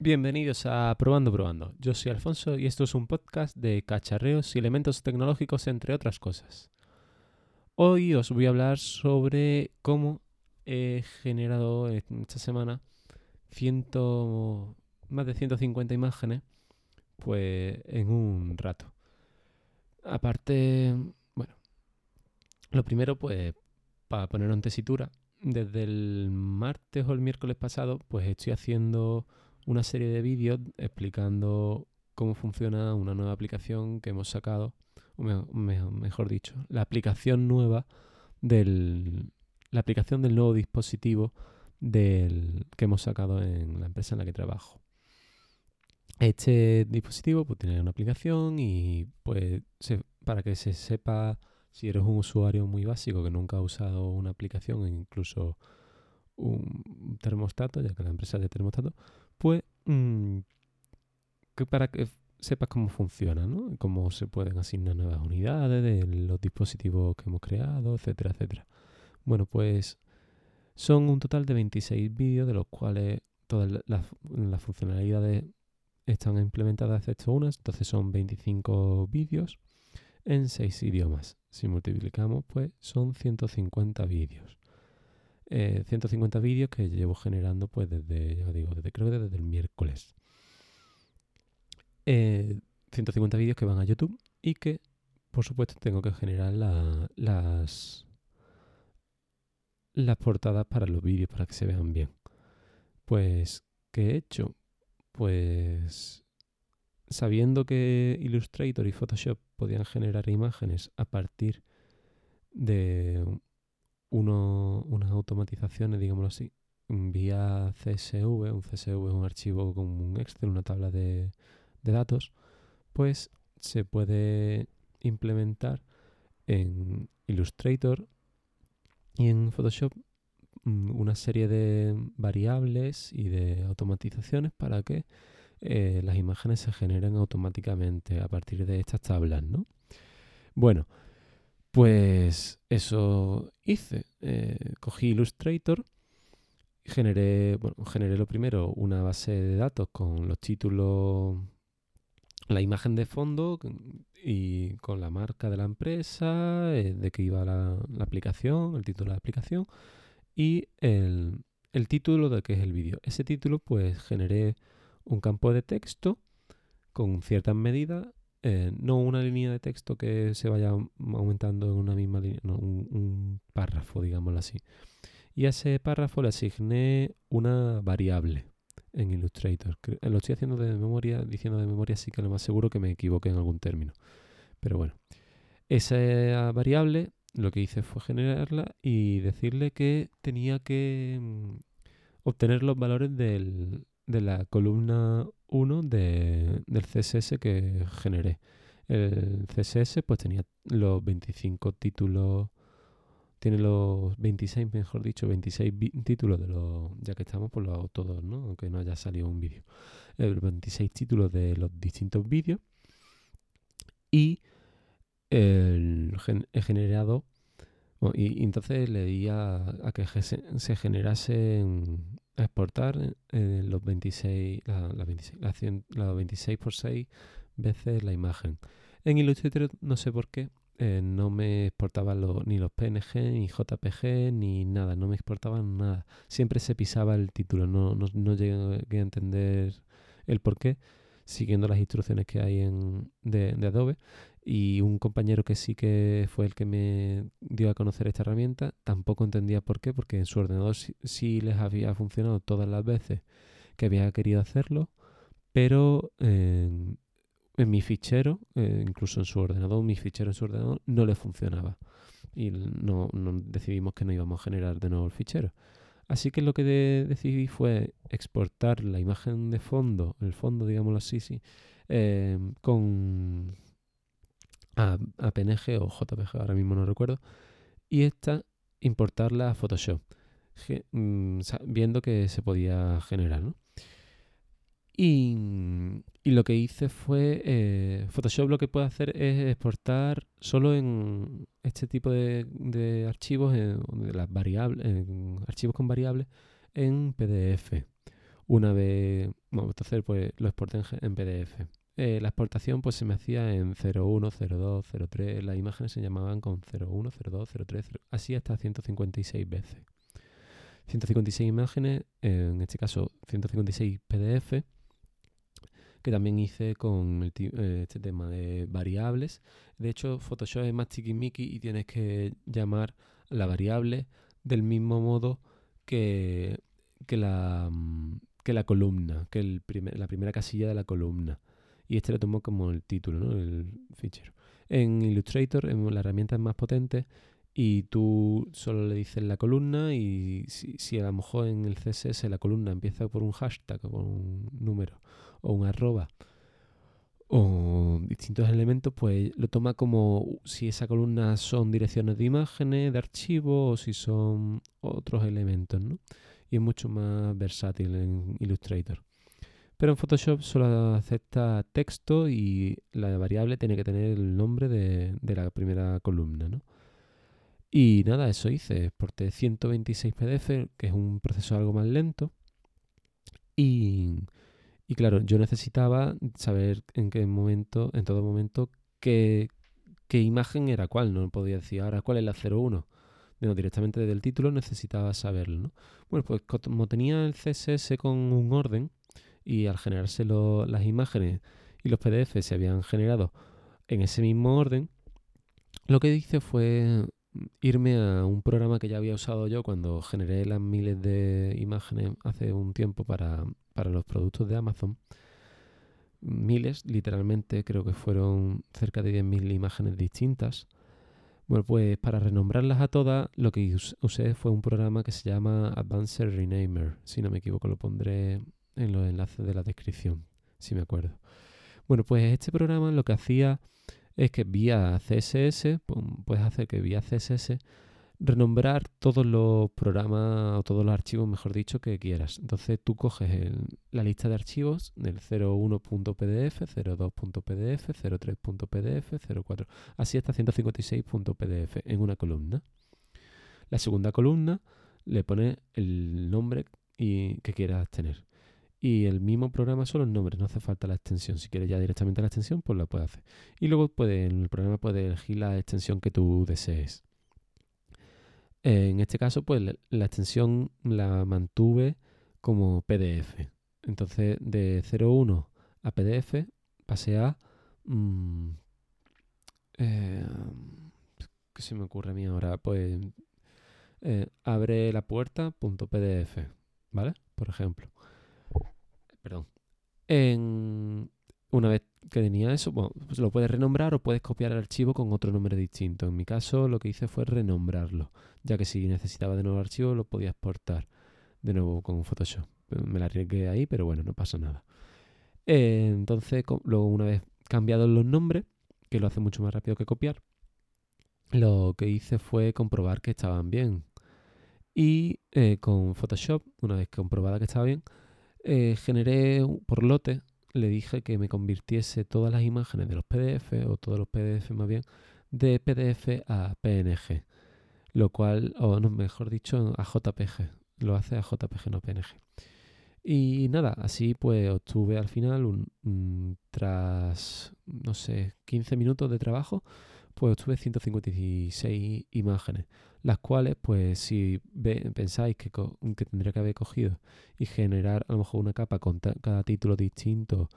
Bienvenidos a Probando Probando. Yo soy Alfonso y esto es un podcast de cacharreos y elementos tecnológicos, entre otras cosas. Hoy os voy a hablar sobre cómo he generado esta semana ciento, más de 150 imágenes pues en un rato. Aparte, bueno, lo primero pues para poner en tesitura, desde el martes o el miércoles pasado pues estoy haciendo una serie de vídeos explicando cómo funciona una nueva aplicación que hemos sacado, mejor, dicho, la aplicación nueva del la aplicación del nuevo dispositivo del, que hemos sacado en la empresa en la que trabajo. Este dispositivo pues, tiene una aplicación y pues para que se sepa si eres un usuario muy básico que nunca ha usado una aplicación incluso un termostato, ya que la empresa es de termostato, pues mm, que para que sepas cómo funciona, ¿no? Cómo se pueden asignar nuevas unidades de los dispositivos que hemos creado, etcétera, etcétera. Bueno, pues son un total de 26 vídeos, de los cuales todas las, funcionalidades están implementadas excepto unas, entonces son 25 vídeos en 6 idiomas. Si multiplicamos, pues son 150 vídeos. 150 eh, vídeos que llevo generando pues desde, ya digo, desde, creo que desde el miércoles. 150 eh, vídeos que van a YouTube y que, por supuesto, tengo que generar las, las portadas para los vídeos para que se vean bien. Pues, ¿qué he hecho? Pues, sabiendo que Illustrator y Photoshop podían generar imágenes a partir de unas automatizaciones, digámoslo así, vía CSV, un CSV es un archivo con un Excel, una tabla de, datos, pues se puede implementar en Illustrator y en Photoshop mm, una serie de variables y de automatizaciones para que eh, las imágenes se generen automáticamente a partir de estas tablas, ¿no? Bueno, pues eso hice. Eh, cogí Illustrator, generé, bueno, generé lo primero una base de datos con los títulos, la imagen de fondo y con la marca de la empresa, eh, de que iba la, aplicación, el título de la aplicación y el, el título de que es el vídeo. Ese título pues generé un campo de texto con ciertas medidas eh, no una línea de texto que se vaya aumentando en una misma línea, no, un, párrafo, digámoslo así. Y a ese párrafo le asigné una variable en Illustrator. Eh, lo estoy haciendo de memoria, diciendo de memoria, así que lo más seguro que me equivoque en algún término. Pero bueno, esa variable lo que hice fue generarla y decirle que tenía que mm, obtener los valores del, de la columna 1 del CSS que generé. El CSS pues tenía los 25 títulos, tiene los 26, mejor dicho, 26 títulos de los, ya que estamos por los todos, ¿no? Aunque no haya salido un vídeo. El 26 títulos de los distintos vídeos. Y el, he generado, y, entonces le di a, que se, generase exportar eh, los 26, la, 26, la, 26 por 6 veces la imagen. En Illustrator no sé por qué eh, no me exportaban ni los PNG, ni JPG, ni nada, no me exportaban nada. Siempre se pisaba el título, no, no, no llegué a entender el por qué, siguiendo las instrucciones que hay en, de, de Adobe y un compañero que sí que fue el que me dio a conocer esta herramienta tampoco entendía por qué, porque en su ordenador sí, les había funcionado todas las veces que había querido hacerlo, pero en, mi fichero, eh, incluso en su ordenador, mi fichero en su ordenador no le funcionaba. Y no, decidimos que no íbamos a generar de nuevo el fichero. Así que lo que decidí fue exportar la imagen de fondo, el fondo, digámoslo así, sí, eh, con a, PNG o JPG, ahora mismo no recuerdo, y esta importarla a Photoshop, mm, viendo que se podía generar. ¿no? Y, lo que hice fue, eh, Photoshop lo que puede hacer es exportar solo en este tipo de, archivos, de las variables, archivos con variables, en PDF. Una vez, bueno, entonces pues lo exporté en, PDF. Eh, la exportación pues se me hacía en 01, 02, 03, las imágenes se llamaban con 01, 02, 03, así hasta 156 veces. 156 imágenes, en este caso 156 PDF, que también hice con eh, este tema de variables. De hecho, Photoshop es más chiquimiqui y tienes que llamar la variable del mismo modo que, que, la, mm, que la columna, que el la primera casilla de la columna. Y este lo tomo como el título, ¿no? el fichero. En Illustrator, la herramienta es más potente y tú solo le dices la columna y si, si, a lo mejor en el CSS la columna empieza por un hashtag o por un número o un arroba o distintos elementos, pues lo toma como si esa columna son direcciones de imágenes, de archivos o si son otros elementos, ¿no? Y es mucho más versátil en Illustrator. Pero en Photoshop solo acepta texto y la variable tiene que tener el nombre de, de la primera columna, ¿no? Y nada, eso hice. Exporté 126 PDF, que es un proceso algo más lento. Y y claro, yo necesitaba saber en qué momento, en todo momento, qué, qué imagen era cuál. No podía decir ahora cuál es la 01. No, directamente desde el título necesitaba saberlo. ¿no? Bueno, pues como tenía el CSS con un orden y al generarse las imágenes y los PDF se habían generado en ese mismo orden, lo que hice fue irme a un programa que ya había usado yo cuando generé las miles de imágenes hace un tiempo para, para los productos de Amazon. Miles, literalmente, creo que fueron cerca de 10.000 imágenes distintas. Bueno, pues para renombrarlas a todas, lo que usé fue un programa que se llama Advanced Renamer. Si no me equivoco, lo pondré en los enlaces de la descripción, si me acuerdo. Bueno, pues este programa lo que hacía es que vía CSS, puedes hacer que vía CSS renombrar todos los programas o todos los archivos, mejor dicho, que quieras. Entonces tú coges la lista de archivos del 01.pdf, 02.pdf, 03.pdf, 04, así hasta 156.pdf en una columna. La segunda columna le pones el nombre y, que quieras tener. Y el mismo programa son los nombres, no hace falta la extensión. Si quieres ya directamente la extensión, pues la puedes hacer. Y luego puede, en el programa puedes elegir la extensión que tú desees. En este caso, pues la extensión la mantuve como PDF. Entonces, de 01 a PDF pasé a... Mm, eh, ¿Qué se me ocurre a mí ahora? Pues eh, abre la puerta.pdf, ¿vale? Por ejemplo. Una vez que tenía eso, pues lo puedes renombrar o puedes copiar el archivo con otro nombre distinto. En mi caso lo que hice fue renombrarlo, ya que si necesitaba de nuevo archivo lo podía exportar de nuevo con Photoshop. Me la arriesgué ahí, pero bueno, no pasa nada. Eh, entonces, luego una vez cambiados los nombres, que lo hace mucho más rápido que copiar, lo que hice fue comprobar que estaban bien. Y eh, con Photoshop, una vez comprobada que estaba bien, eh, generé por lote le dije que me convirtiese todas las imágenes de los PDF, o todos los PDF más bien, de PDF a PNG. Lo cual, o no, mejor dicho, a JPG. Lo hace a JPG, no PNG. Y nada, así pues obtuve al final, un, tras, no sé, 15 minutos de trabajo, pues obtuve 156 imágenes, las cuales, pues si pensáis que, que, tendría que haber cogido y generar a lo mejor una capa con cada título distinto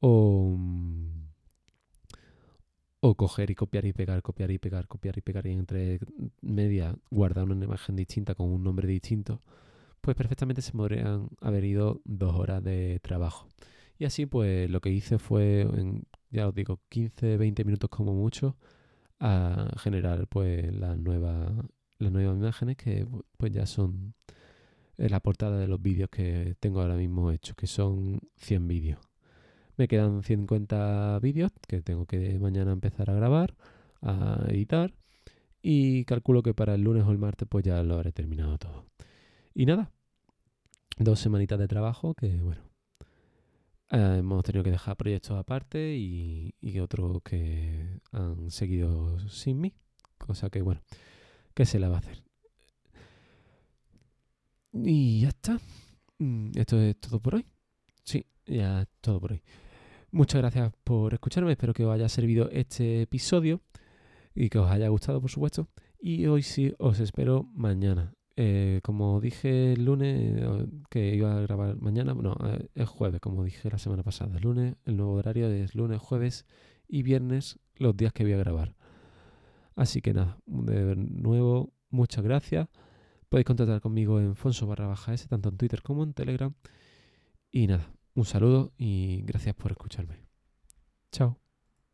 o, o coger y copiar y pegar, copiar y pegar, copiar y pegar y entre media guardar una imagen distinta con un nombre distinto, pues perfectamente se podrían haber ido dos horas de trabajo. Y así pues lo que hice fue, en, ya os digo, 15-20 minutos como mucho, a generar pues las nuevas las nuevas imágenes que pues ya son eh, la portada de los vídeos que tengo ahora mismo hechos, que son 100 vídeos. Me quedan 50 vídeos que tengo que mañana empezar a grabar, a editar y calculo que para el lunes o el martes pues ya lo habré terminado todo. Y nada, dos semanitas de trabajo que bueno, eh, hemos tenido que dejar proyectos aparte y, otros que han seguido sin mí. Cosa que, bueno, ¿qué se la va a hacer? Y ya está. mm, esto es todo por hoy. Sí, ya es todo por hoy. Muchas gracias por escucharme, espero que os haya servido este episodio y que os haya gustado, por supuesto. Y hoy sí os espero mañana. Eh, como dije el lunes que iba a grabar mañana, bueno, eh, es jueves, como dije la semana pasada. El lunes, el nuevo horario es lunes, jueves y viernes, los días que voy a grabar. Así que nada, de nuevo, muchas gracias. Podéis contactar conmigo en Fonso barra baja S, tanto en Twitter como en Telegram. Y nada, un saludo y gracias por escucharme. Chao.